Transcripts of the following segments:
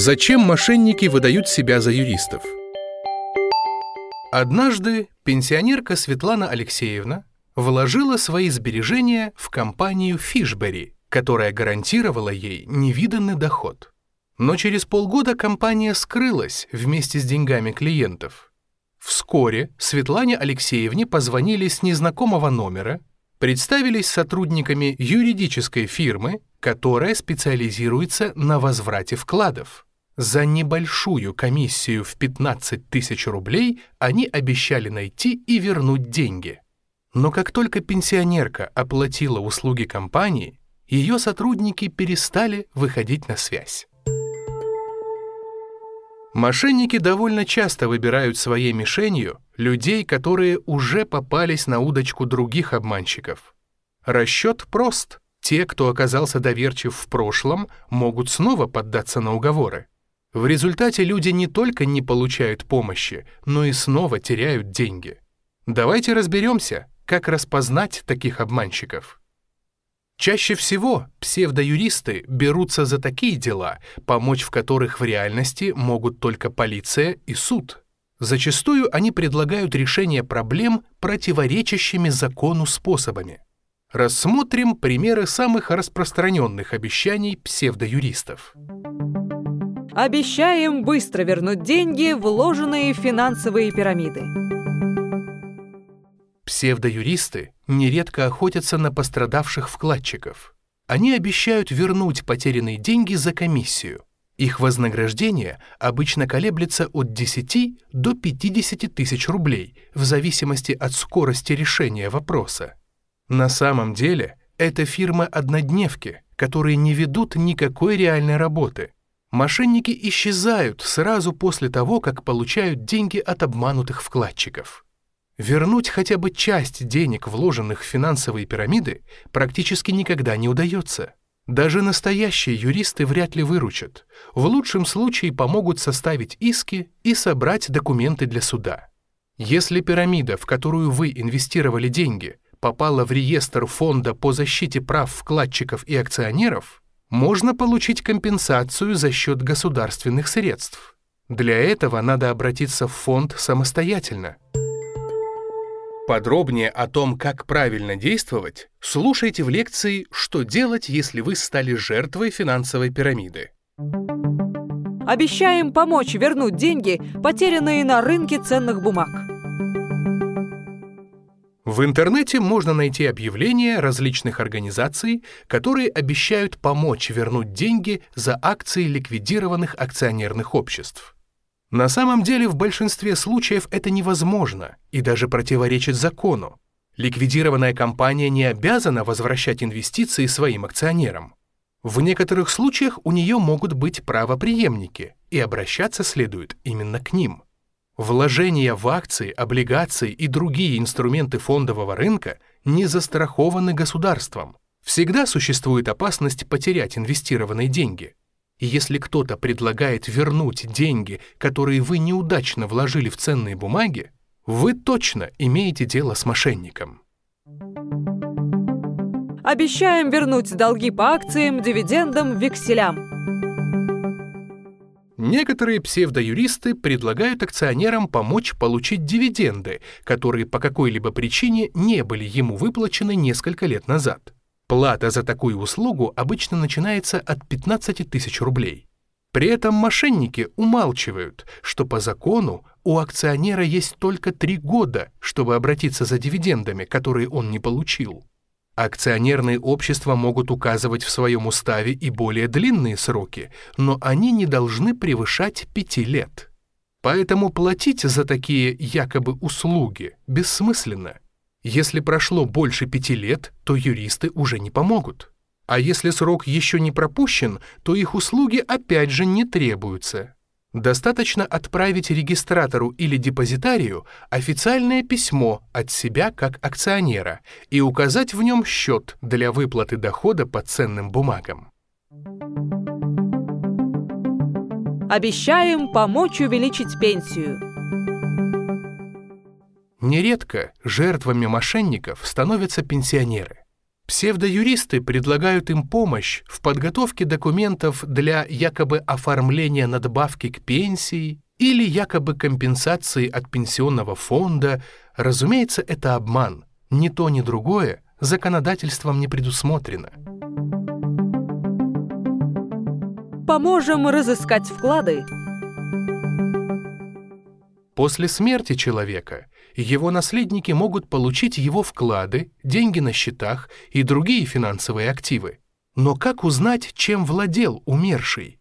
Зачем мошенники выдают себя за юристов? Однажды пенсионерка Светлана Алексеевна вложила свои сбережения в компанию Фишбери, которая гарантировала ей невиданный доход. Но через полгода компания скрылась вместе с деньгами клиентов. Вскоре Светлане Алексеевне позвонили с незнакомого номера, представились сотрудниками юридической фирмы, которая специализируется на возврате вкладов. За небольшую комиссию в 15 тысяч рублей они обещали найти и вернуть деньги. Но как только пенсионерка оплатила услуги компании, ее сотрудники перестали выходить на связь. Мошенники довольно часто выбирают своей мишенью людей, которые уже попались на удочку других обманщиков. Расчет прост. Те, кто оказался доверчив в прошлом, могут снова поддаться на уговоры. В результате люди не только не получают помощи, но и снова теряют деньги. Давайте разберемся, как распознать таких обманщиков. Чаще всего псевдоюристы берутся за такие дела, помочь в которых в реальности могут только полиция и суд. Зачастую они предлагают решение проблем противоречащими закону способами. Рассмотрим примеры самых распространенных обещаний псевдоюристов. Обещаем быстро вернуть деньги, вложенные в финансовые пирамиды. Псевдоюристы нередко охотятся на пострадавших вкладчиков. Они обещают вернуть потерянные деньги за комиссию. Их вознаграждение обычно колеблется от 10 до 50 тысяч рублей в зависимости от скорости решения вопроса. На самом деле это фирмы-однодневки, которые не ведут никакой реальной работы – Мошенники исчезают сразу после того, как получают деньги от обманутых вкладчиков. Вернуть хотя бы часть денег, вложенных в финансовые пирамиды, практически никогда не удается. Даже настоящие юристы вряд ли выручат. В лучшем случае помогут составить иски и собрать документы для суда. Если пирамида, в которую вы инвестировали деньги, попала в реестр фонда по защите прав вкладчиков и акционеров, можно получить компенсацию за счет государственных средств. Для этого надо обратиться в фонд самостоятельно. Подробнее о том, как правильно действовать, слушайте в лекции «Что делать, если вы стали жертвой финансовой пирамиды». Обещаем помочь вернуть деньги, потерянные на рынке ценных бумаг. В интернете можно найти объявления различных организаций, которые обещают помочь вернуть деньги за акции ликвидированных акционерных обществ. На самом деле в большинстве случаев это невозможно и даже противоречит закону. Ликвидированная компания не обязана возвращать инвестиции своим акционерам. В некоторых случаях у нее могут быть правопреемники, и обращаться следует именно к ним – Вложения в акции, облигации и другие инструменты фондового рынка не застрахованы государством. Всегда существует опасность потерять инвестированные деньги. И если кто-то предлагает вернуть деньги, которые вы неудачно вложили в ценные бумаги, вы точно имеете дело с мошенником. Обещаем вернуть долги по акциям, дивидендам, векселям. Некоторые псевдоюристы предлагают акционерам помочь получить дивиденды, которые по какой-либо причине не были ему выплачены несколько лет назад. Плата за такую услугу обычно начинается от 15 тысяч рублей. При этом мошенники умалчивают, что по закону у акционера есть только три года, чтобы обратиться за дивидендами, которые он не получил. Акционерные общества могут указывать в своем уставе и более длинные сроки, но они не должны превышать пяти лет. Поэтому платить за такие якобы услуги бессмысленно. Если прошло больше пяти лет, то юристы уже не помогут. А если срок еще не пропущен, то их услуги опять же не требуются. Достаточно отправить регистратору или депозитарию официальное письмо от себя как акционера и указать в нем счет для выплаты дохода по ценным бумагам. Обещаем помочь увеличить пенсию. Нередко жертвами мошенников становятся пенсионеры. Псевдоюристы предлагают им помощь в подготовке документов для якобы оформления надбавки к пенсии или якобы компенсации от пенсионного фонда. Разумеется, это обман. Ни то, ни другое законодательством не предусмотрено. Поможем разыскать вклады. После смерти человека его наследники могут получить его вклады, деньги на счетах и другие финансовые активы. Но как узнать, чем владел умерший?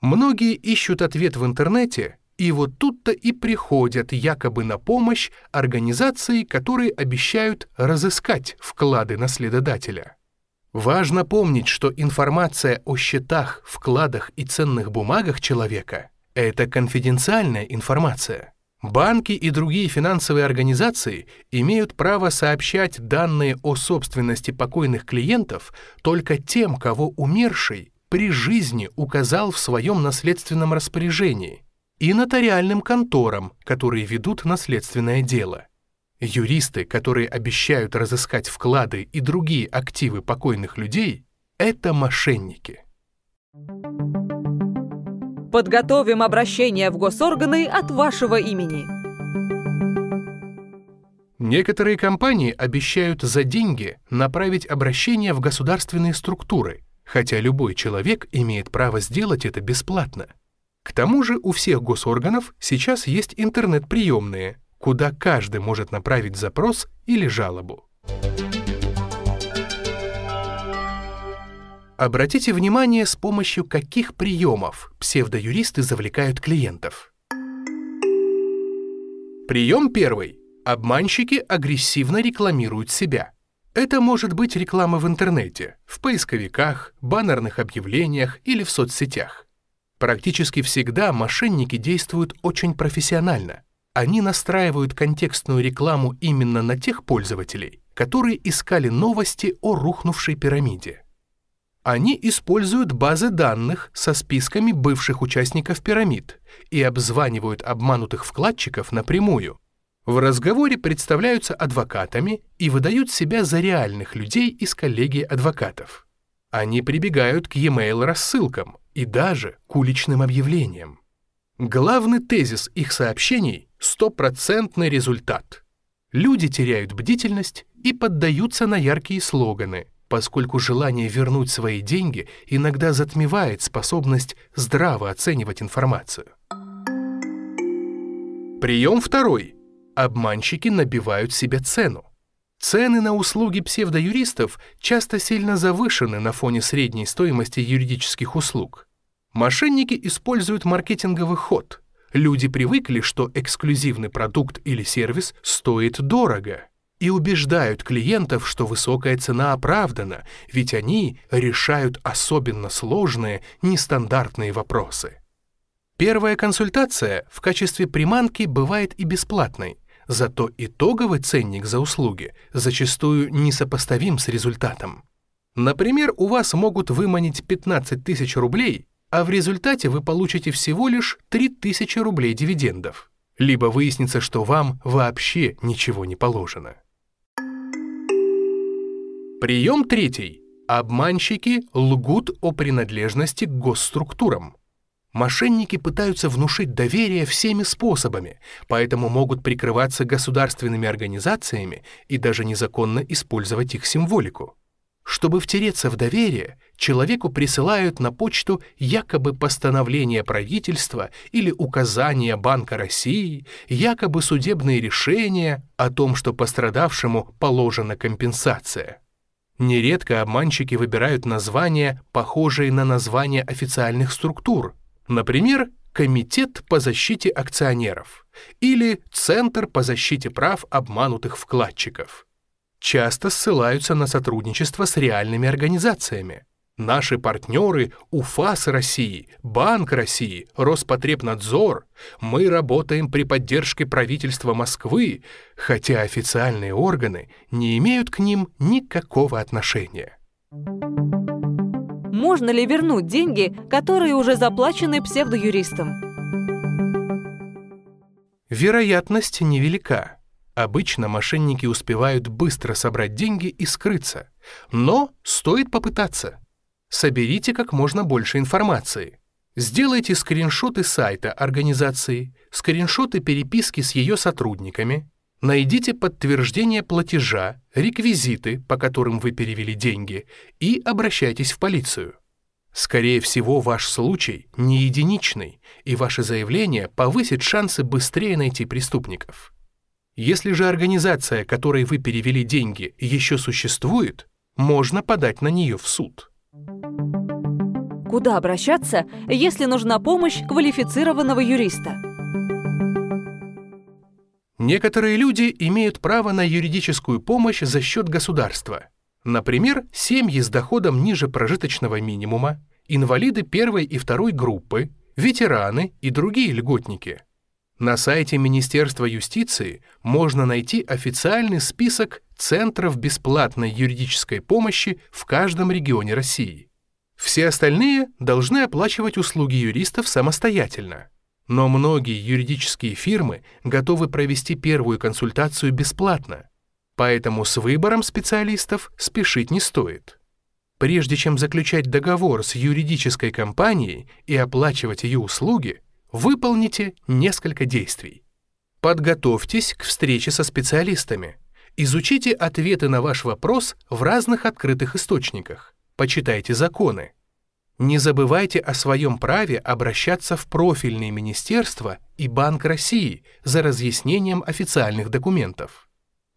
Многие ищут ответ в интернете, и вот тут-то и приходят якобы на помощь организации, которые обещают разыскать вклады наследодателя. Важно помнить, что информация о счетах, вкладах и ценных бумагах человека – это конфиденциальная информация. Банки и другие финансовые организации имеют право сообщать данные о собственности покойных клиентов только тем, кого умерший при жизни указал в своем наследственном распоряжении, и нотариальным конторам, которые ведут наследственное дело. Юристы, которые обещают разыскать вклады и другие активы покойных людей, это мошенники. Подготовим обращение в госорганы от вашего имени. Некоторые компании обещают за деньги направить обращение в государственные структуры, хотя любой человек имеет право сделать это бесплатно. К тому же у всех госорганов сейчас есть интернет-приемные, куда каждый может направить запрос или жалобу. Обратите внимание, с помощью каких приемов псевдоюристы завлекают клиентов. Прием первый. Обманщики агрессивно рекламируют себя. Это может быть реклама в интернете, в поисковиках, баннерных объявлениях или в соцсетях. Практически всегда мошенники действуют очень профессионально. Они настраивают контекстную рекламу именно на тех пользователей, которые искали новости о рухнувшей пирамиде. Они используют базы данных со списками бывших участников пирамид и обзванивают обманутых вкладчиков напрямую. В разговоре представляются адвокатами и выдают себя за реальных людей из коллегии адвокатов. Они прибегают к e-mail рассылкам и даже к уличным объявлениям. Главный тезис их сообщений – стопроцентный результат. Люди теряют бдительность и поддаются на яркие слоганы – поскольку желание вернуть свои деньги иногда затмевает способность здраво оценивать информацию. Прием второй. Обманщики набивают себе цену. Цены на услуги псевдоюристов часто сильно завышены на фоне средней стоимости юридических услуг. Мошенники используют маркетинговый ход. Люди привыкли, что эксклюзивный продукт или сервис стоит дорого и убеждают клиентов, что высокая цена оправдана, ведь они решают особенно сложные, нестандартные вопросы. Первая консультация в качестве приманки бывает и бесплатной, зато итоговый ценник за услуги зачастую несопоставим с результатом. Например, у вас могут выманить 15 тысяч рублей, а в результате вы получите всего лишь 3 тысячи рублей дивидендов. Либо выяснится, что вам вообще ничего не положено. Прием третий. Обманщики лгут о принадлежности к госструктурам. Мошенники пытаются внушить доверие всеми способами, поэтому могут прикрываться государственными организациями и даже незаконно использовать их символику. Чтобы втереться в доверие, человеку присылают на почту якобы постановление правительства или указания Банка России, якобы судебные решения о том, что пострадавшему положена компенсация. Нередко обманщики выбирают названия, похожие на названия официальных структур, например, Комитет по защите акционеров или Центр по защите прав обманутых вкладчиков. Часто ссылаются на сотрудничество с реальными организациями. Наши партнеры УФАС России, Банк России, Роспотребнадзор. Мы работаем при поддержке правительства Москвы, хотя официальные органы не имеют к ним никакого отношения. Можно ли вернуть деньги, которые уже заплачены псевдоюристам? Вероятность невелика. Обычно мошенники успевают быстро собрать деньги и скрыться, Но стоит попытаться. Соберите как можно больше информации. Сделайте скриншоты сайта организации, скриншоты переписки с ее сотрудниками, найдите подтверждение платежа, реквизиты, по которым вы перевели деньги, и обращайтесь в полицию. Скорее всего, ваш случай не единичный, и ваше заявление повысит шансы быстрее найти преступников. Если же организация, которой вы перевели деньги, еще существует, можно подать на нее в суд. Куда обращаться, если нужна помощь квалифицированного юриста? Некоторые люди имеют право на юридическую помощь за счет государства. Например, семьи с доходом ниже прожиточного минимума, инвалиды первой и второй группы, ветераны и другие льготники. На сайте Министерства юстиции можно найти официальный список центров бесплатной юридической помощи в каждом регионе России. Все остальные должны оплачивать услуги юристов самостоятельно. Но многие юридические фирмы готовы провести первую консультацию бесплатно, поэтому с выбором специалистов спешить не стоит. Прежде чем заключать договор с юридической компанией и оплачивать ее услуги, выполните несколько действий. Подготовьтесь к встрече со специалистами. Изучите ответы на ваш вопрос в разных открытых источниках. Почитайте законы. Не забывайте о своем праве обращаться в профильные министерства и Банк России за разъяснением официальных документов.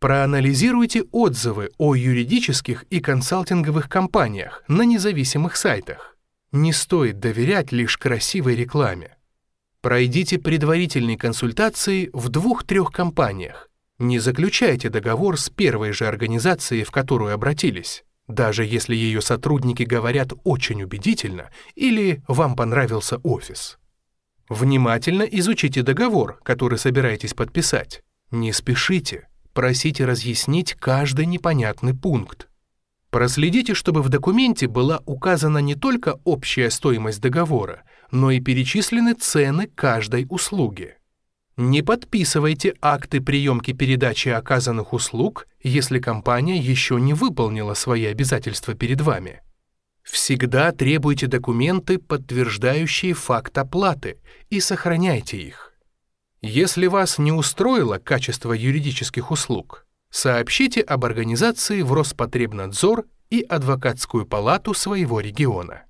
Проанализируйте отзывы о юридических и консалтинговых компаниях на независимых сайтах. Не стоит доверять лишь красивой рекламе. Пройдите предварительные консультации в двух-трех компаниях. Не заключайте договор с первой же организацией, в которую обратились, даже если ее сотрудники говорят очень убедительно или вам понравился офис. Внимательно изучите договор, который собираетесь подписать. Не спешите. Просите разъяснить каждый непонятный пункт. Проследите, чтобы в документе была указана не только общая стоимость договора, но и перечислены цены каждой услуги. Не подписывайте акты приемки передачи оказанных услуг, если компания еще не выполнила свои обязательства перед вами. Всегда требуйте документы, подтверждающие факт оплаты, и сохраняйте их. Если вас не устроило качество юридических услуг, сообщите об организации в Роспотребнадзор и адвокатскую палату своего региона.